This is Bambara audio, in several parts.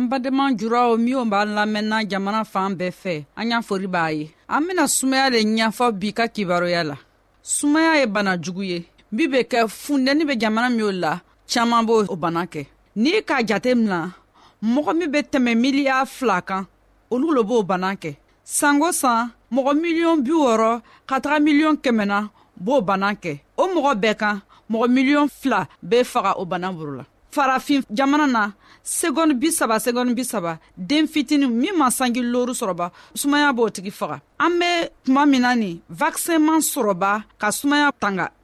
an badenma juraw minw b'a lamɛnna jamana fan bɛɛ fɛ an y'a fori b'a ye an bena sumaya le ɲafɔ bi ka kibaruya la sumaya ye bana jugu ye bi be kɛ fundɛni be jamana minw la caaman b'o o bana kɛ n'i k'a jate mina mɔgɔ min be tɛmɛ miliya fila kan olu lo b'o bana kɛ sanko san mɔgɔ miliyɔn bi wɔɔrɔ ka taga miliyɔn kɛmɛna b'o bana kɛ o mɔgɔ bɛɛ kan mɔgɔ miliyɔn fila bɛ faga o bana buru la farafin jamana na segɔni bi saba segɔni bi saba den fitini min ma sanji loru sɔrɔba sumaya b'o tigi faga an be tuma min na nin vakisinman sɔrɔba ka sumaya tanga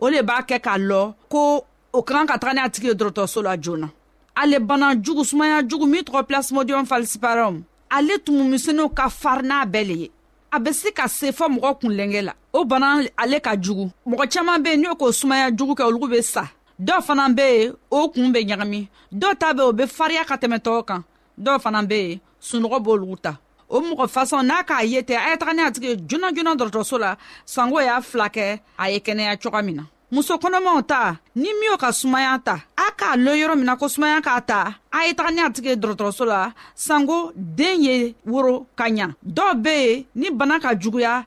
o le b'a kɛ k'a lɔ ko o ka kan ka taga ni a tigi ye dɔrɔtɔrɔso la joona ale bana jugu sumaya jugu min tɔgɔ plasmodium falciparum ale tumumisɛnninw ka farin n'a bɛɛ le ye a bɛ se ka se fɔ mɔgɔ kunlɛnkɛ la o bana ale ka jugu mɔgɔ caman bɛ yen n'o k'o sumaya jugu kɛ olu bɛ sa dɔw fana bɛ yen o kun bɛ ɲagami dɔw ta bɛ o bɛ fariya ka tɛmɛ tɔw kan dɔw fana bɛ yen sunɔgɔ b'olu ta o mɔgɔ fasɔn n'a k'a ye tɛ a ye taga ni a tigi joona joona dɔgɔtɔrɔso la sanko y'a fila kɛ a ye kɛnɛya cogoya min na muso kɔnɔmaw ta ni min ka sumaya ta a k'a lɔ yɔrɔ min na ko sumaya k'a ta a ye taga ni a tigi dɔgɔtɔrɔso la sanko den ye woro ka ɲa dɔw be yen ni bana ka juguya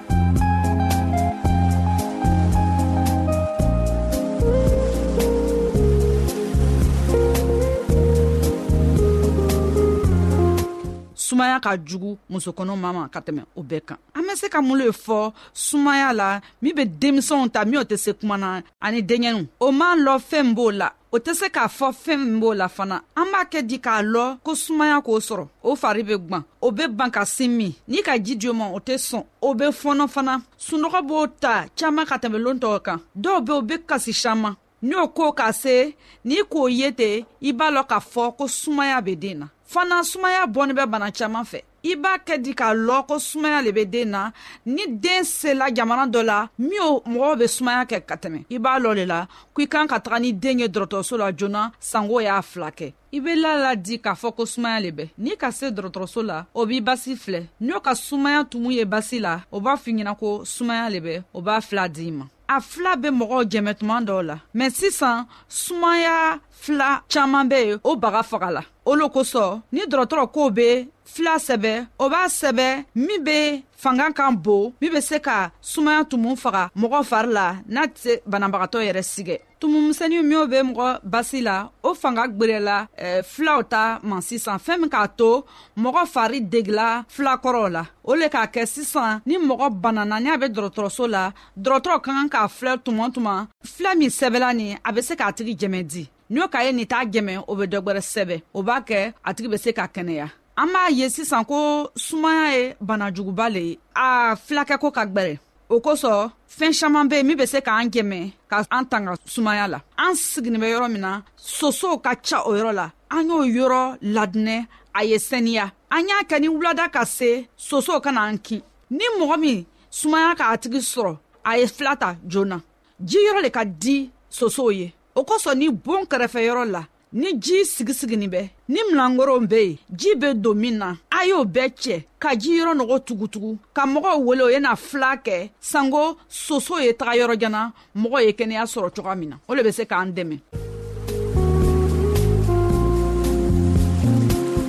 sumaya ka jugu musokɔnɔ ma ma ka tɛmɛ o bɛɛ kan an bɛ se ka mun le fɔ sumaya la min bɛ denmisɛnw ta min o tɛ se kuma na ani denkɛnu o man lɔ fɛn b'o la o tɛ se k'a fɔ fɛn min b'o la fana an b'a kɛ di k'a lɔ ko sumaya k'o sɔrɔ o fari bɛ gwan o bɛ ban ka sin min ni ka ji di o ma o tɛ sɔn o bɛ fɔnɔ fana sunɔgɔ b'o ta caman ka tɛmɛ lon tɔw kan dɔw bɛ o bɛ kasi caman n'o ko ka se n'i k'o ye ten i b'a lɔ k'a fɔ ko sumaya bɛ den na fana sumaya bɔnni bɛ bana caman fɛ i b'a kɛ di k'a lɔ ko sumaya le be den na ni den sela jamana dɔ la min o mɔgɔw be sumaya kɛ ka tɛmɛ i b'a lɔ le la ko i kan ka taga ni den ye dɔrɔtɔrɔso la joona sango y'a fila kɛ i be la la di k'a fɔ ko sumaya le bɛ n'i ka se dɔrɔtɔrɔso la o b'i basi filɛ n'o ka sumaya tumu ye basi la o b'a f'i ɲɛna ko sumaya le bɛ o b'a fila d'i ma a fila bɛ mɔgɔw jɛmɛ tuma dɔw la mɛ sisan sumaya fila caaman be yen o baga faga la o lo kosɔn ni dɔrɔtɔrɔ kow be fila sɛbɛ o b'a sɛbɛ min be fanga kan bon min be se ka sumaya tumu faga mɔgɔ fari la n'a tɛ banabagatɔ yɛrɛ sigɛ tumumisɛnnin minw bɛ mɔgɔ basi la o fanga gwerela eh, filaw ta ma sisan fɛɛn min k'a to mɔgɔ fari degila fila kɔrɔw la o le k'a kɛ sisan ni mɔgɔ banana ni a bɛ dɔgɔtɔrɔso la dɔgɔtɔrɔ ka kan k'a filɛ tuma tuma filɛ min sɛbɛla nin a bɛ se k'a tigi jɛmɛ di n'o ka ye nin t'a jɛmɛ o bɛ dɔ gwɛrɛ sɛbɛ o b'a kɛ a tigi bɛ se ka kɛnɛya an b'a ye sisan ko sumaya ye bana juguba le ye a filakɛko ka gwɛrɛ o kosɔn fɛɛn saman be min be se k'an jɛmɛ ka an tanga sumaya la an siginin bɛ yɔrɔ min na sosow ka ca o yɔrɔ la an y'o yɔrɔ ladinɛ a ye sɛniya an y'a kɛ ni wulada ka se sosow ka na an kin ni mɔgɔ min sumaya k'a tigi sɔrɔ a ye fila ta joona ji yɔrɔ le ka di sosow ye o kosɔn ni boon kɛrɛfɛ yɔrɔ la ni ji sigisiginin bɛ ni milangoronw bɛ yen ji bɛ don min na a y'o bɛɛ cɛ ka ji yɔrɔ nɔgɔ tugutugu ka mɔgɔw wele o ye na fila kɛ sanko soso ye taga yɔrɔ jana mɔgɔ ye kɛnɛya sɔrɔ cogoya min na o le bɛ se k'an dɛmɛ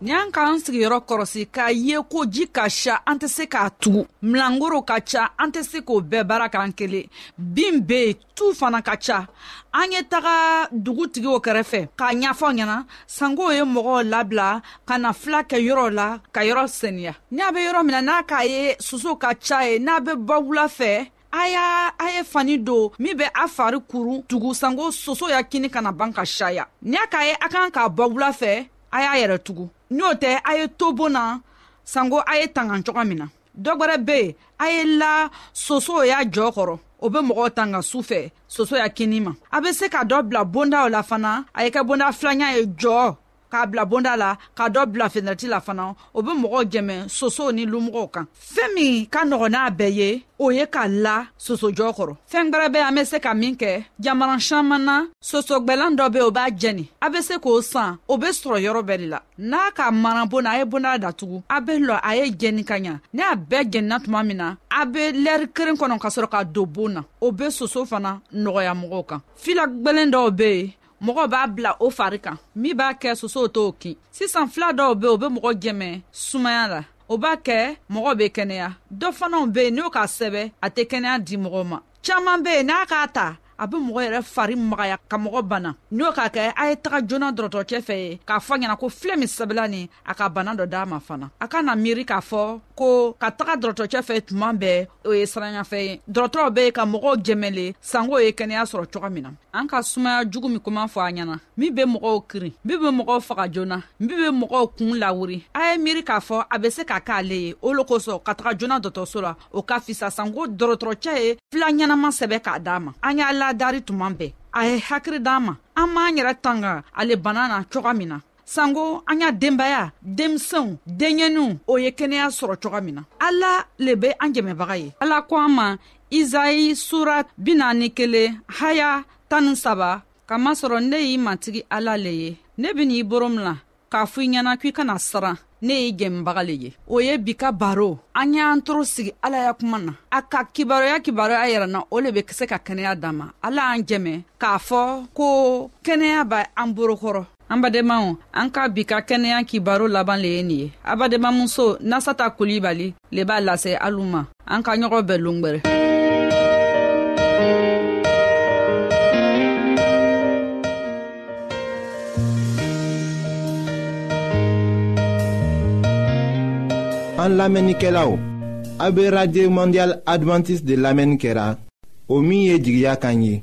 ni an k'an sigiyɔrɔ kɔrɔsi k'a ye ko ji ka sha an tɛ se k'a tugu milangoro ka ca an tɛ se k'o bɛɛ baara k'an kelen bin be yen tu fana ka ca an ye taga dugutigiw kɛrɛfɛ k'a ɲafɔ ɲɛna sanko ye mɔgɔw labila ka na fila kɛ yɔrɔ la ka yɔrɔ seniya n'a be yɔrɔ min na n'a k'a ye soso ka ca ye n'a be bɔ wula fɛ a y'a a ye fani don min bɛ a fari kurun tugu sanko soso ya kini kana ban ka saya ni a k'a ye a kan k'a bɔ wula fɛ a y'a yɛrɛ tugu n'o tɛ a ye to bon na sanko a ye tangan cogoya min na dɔ gwɛrɛ be yen a ye la soso y'a jɔɔ kɔrɔ o be mɔgɔw tanga su fɛ soso ya kini ma a be se ka dɔ bila bondaw la fana a ye kɛ bonda filanya ye jɔɔ k'a bila bonda la ka dɔ bila fenɛrɛti la fana o be mɔgɔ jɛmɛ sosow ni lumɔgɔw kan fɛɛn min ka nɔgɔn n'a bɛɛ ye o ye ka la sosojɔ kɔrɔ fɛɛn gwɛrɛ bɛ an be se ka min kɛ jamana saman na sosogwɛlan dɔ be o b'a jɛni a be se k'o san o be sɔrɔ yɔrɔ bɛɛ de la n'a ka maran bon a ye bonda datugu a be lɔ a ye jɛni ka ɲa ni a bɛɛ jɛnina tuma min na a be lɛri keren kɔnɔ ka sɔrɔ ka don bon na o be soso fana nɔgɔya mɔgɔw kan fila gwɛlɛn dɔw be yen mɔgɔ b'a bila o fari kan min b'a kɛ sosow t'o kin sisan fila dɔw be o be mɔgɔ jɛmɛ sumaya la o b'a kɛ mɔgɔ be kɛnɛya dɔ fanaw be yen n'o k'a sɛbɛ a tɛ kɛnɛya di mɔgɔ ma caaman be yen n'a k'a ta a be mɔgɔ yɛrɛ fari magaya ka mɔgɔ bana n'o k'a kɛ a ye taga joona dɔrɔtɔrɔcɛ fɛ ye k'a fɔ ɲɛna ko filɛ min sɛbɛla nin a ka bana dɔ d'a ma fana a ka na miiri k'a fɔ ko ka taga dɔrɔtɔrɔcɛ fɛ tuma bɛɛ o ye siranyafɛn ye dɔrɔtɔrɔw be ka mɔgɔw jɛmɛle sanko ye kɛnɛya sɔrɔ coga min na an ka sumaya jugu min kuma fɔ a ɲɛna min be mɔgɔw kirin min be mɔgɔw faga joona min be mɔgɔw kuun lawuri a ye miiri k'a fɔ a be se ka k'ale ye o lo kosɔn ka taga joona dɔtɔrɔso la o ka fisa sanko dɔrɔtɔrɔcɛ ye fila ɲɛnama sɛbɛ k'a daa ma an y'a ladari tuma bɛɛ a ye hakiri d'an ma an b'an yɛrɛ tanga ale bana na coga min na sanko an y'a denbaya denmisɛnw denɲɛninw o ye kɛnɛya sɔrɔ coga min na ala le be an jɛmɛbaga ye ala ko an ma izayi sura binaani kelen haya tan ni saba kamasɔrɔ ne y'i matigi ala le ye ne bɛ n'i boro min la k'a fɔ i ɲɛna k'i kana siran ne ye jɛmɛbaga le ye o ye bi ka baro an y'an toro sigi ala ya kuma na a ka kibaruya kibaruya yɛrɛ na o le be se ka kɛnɛya dan ma ala y'an jɛmɛ k'a fɔ ko kɛnɛya b' an borokɔrɔ an badenmaw an ka bi ka kɛnɛya kibaro laban le ye nin ye abadenmamuso nasata kulibali le b'a lase alu ma an ka ɲɔgɔn bɛɛ longwɛrɛ an lamɛnnikɛlaw a be radio mondial advantiste de lamɛnni kɛra o min ye jigiya kan ye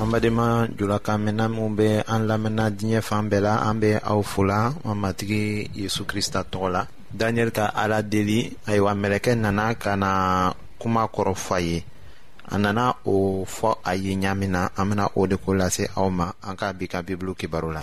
an badenma jula ka mɛnna minw be an lamɛnna diɲɛ fan bɛɛ la an be aw fola an matigi yezu krista tɔgɔ la daniyɛli ka ala deli ayiwa mɛlɛkɛ nana ka na kuma kɔrɔ fɔ a ye a nana o fɔ a ye ɲaamin na an bena o de ko lase aw ma an ka bi ka bibulu kibaru la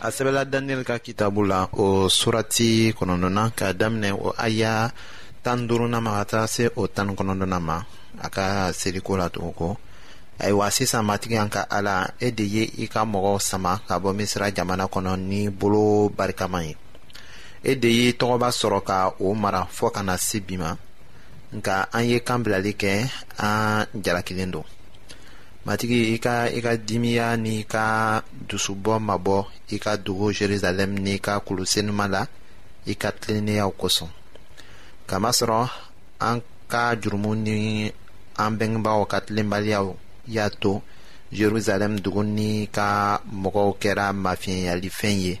a sɛbɛla daniyɛli ka kitabu la o surati kɔnɔntɔnnan ka daminɛ o aya tan duruna ma ka taa se o tan kɔnɔntɔnna ma a ka seliko la tugun ko ayiwa sisan matigi an ka ala e de ye i ka mɔgɔw sama ka bɔ misira jamana kɔnɔ ni bolo barikaman ye e de ye tɔgɔba sɔrɔ ka o mara fɔɔ ka na se bi ma nka an ye kan bilali kɛ an jalakilen don matigi i ka i ka dimiya ni i ka dusubɔ mabɔ i ka dogo jerusalɛm ni i ka kulu senuma la i ka tilenneyaw kosɔn kamasɔrɔ an ka jurumu ni an bɛngebaaw ka tilenbaliyaw y'a to jerusalɛm dugu ni ka mɔgɔw kɛra mafiɲɛyalifɛn ye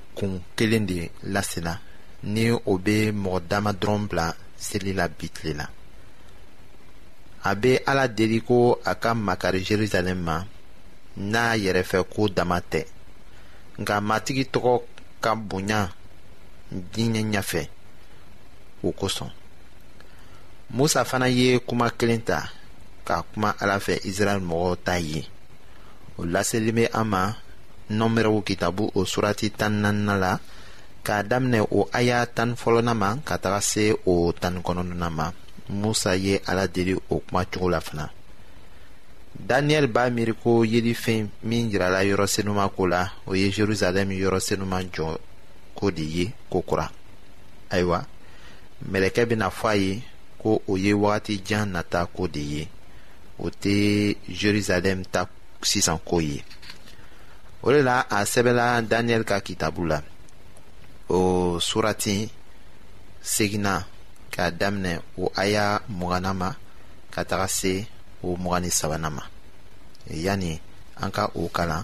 kun kelen de lasela ni o bɛ mɔgɔ dama dɔrɔn bila seli la bi tile la a bɛ ala deli ko a ka makari jerusalem ma n'a yɛrɛfɛ ko dama tɛ nka matigi tɔgɔ ka bonya diɲɛ ɲɛfɛ o kosɔn musa fana ye kuma kelen ta ka kuma ala fɛ israɛl mɔgɔw ta ye o laseli bɛ an ma nɔnbɛrɛw kitabu o surati tan naaninan la k'a daminɛ o aya tan fɔlɔna ma ka taga se o tan kɔnɔnnan ma musa ye ala deli o kuma cogo la fana daniyɛli b'a miiri ko yelifɛn min jirala yɔrɔ senuma ko la o ye jerusalɛm yɔrɔ senuma jɔ ko de ye ko kura ayiwa mɛlɛkɛ bɛna fɔ a ye ko o ye wagati jan nata ko de ye o tɛ jerusalɛm ta sisan ko ye o de la a sɛbɛla daniyɛli ka kitabu la o surati seginna k'a daminɛ o aya mugana ma ka taga se o mugani sabana ma yanni an ka o kalan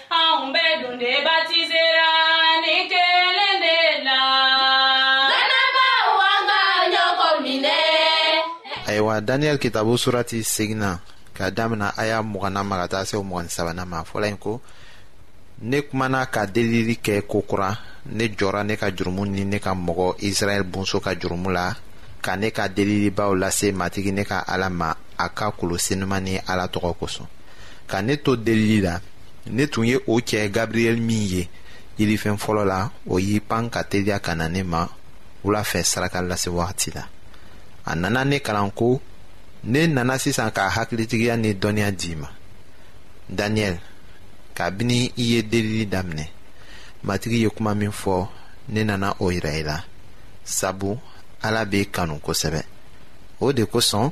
ayiwa daniyɛli kitabu surati seginna ka damina a y'a mugana ma ka taa se mugani sabana ma fɔla in ko ne kumana ka delili kɛ ko kura ne jɔra ne ka jurumu ni ne ka mɔgɔ israɛl bonso ka jurumu la ka ne ka delilibaw lase matigi ne ka ala ma a ka kolo senuma ni ala tɔgɔ kosɔn ka ne to delili la ne tun ye o cɛ gabriyɛli min ye yirifɛn fɔlɔ la o y'i pan ka teliya ka na ne ma wula fɛ saraka lase wagati la a nana ne kalan ko ne nana sisan ka hakilitigiya ni dɔnniya d'i ma daniyɛli kabini i ye delili daminɛ matigi ye kuma min fɔ ne nana o yira i la sabu ala b'i kanu kosɛbɛ o de kosɔn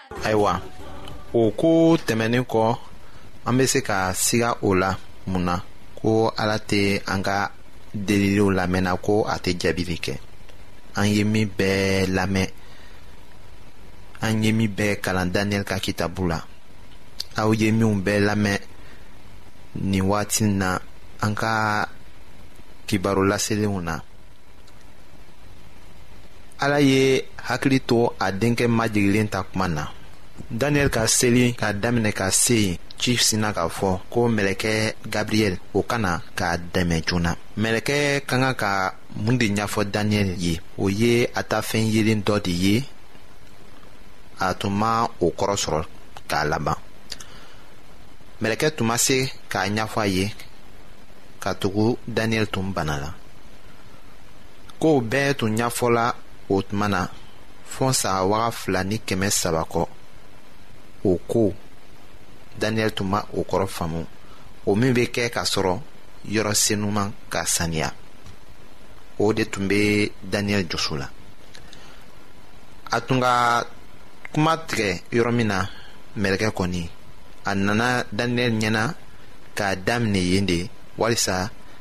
ayiwa o ko tɛmɛnen kɔ an bɛ se ka siga o la mun na ko ala tɛ an ka deliliw lamɛnna ko a tɛ jaabili kɛ an ye min bɛɛ lamɛn an ye min bɛɛ kalan daniyɛli ka kitabu la aw ye minnu bɛɛ lamɛn nin waati in na an ka kibaru laselenw na ala ye hakili to a denkɛ majigilen ta kuma na daniyɛli ka seli k'a daminɛ ka se yen ci sinna k'a fɔ ko mɛlɛkɛ gabriyɛli o ka na k'a dɛmɛ joona mɛlɛkɛ ka kan ka mun de ɲɛfɔ daniyɛli ye o ye a ta fɛn yelen dɔ de ye a tun ma o kɔrɔ sɔrɔ k'a laban mɛlɛkɛ tun ma se k'a ɲɛfɔ a ye ka tugu daniyɛli tun bana la kow bɛɛ tun ɲɛfɔla o tuma na fɔ saga waga fila ni kɛmɛ saba kɔ o ko daniyɛli tun ma o kɔrɔ faamu o min bɛ kɛ ka sɔrɔ yɔrɔ senuman ka saniya o de tun bɛ daniyɛli jɔso la a tun ka kuma tigɛ yɔrɔ min na mɛlɛkɛ kɔni a nana daniyɛli ɲɛna k'a daminɛ yen de walisa